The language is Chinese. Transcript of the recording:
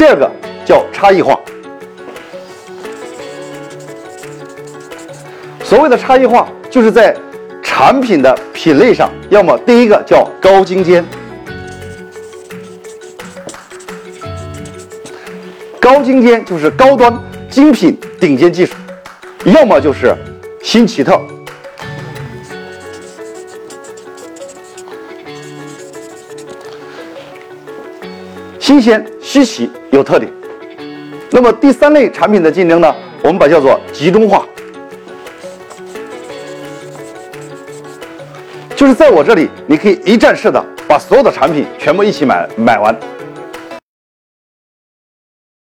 第二个叫差异化。所谓的差异化，就是在产品的品类上，要么第一个叫高精尖，高精尖就是高端精品顶尖技术，要么就是新奇特。新鲜、稀奇、有特点。那么第三类产品的竞争呢，我们把叫做集中化，就是在我这里，你可以一站式的把所有的产品全部一起买买完。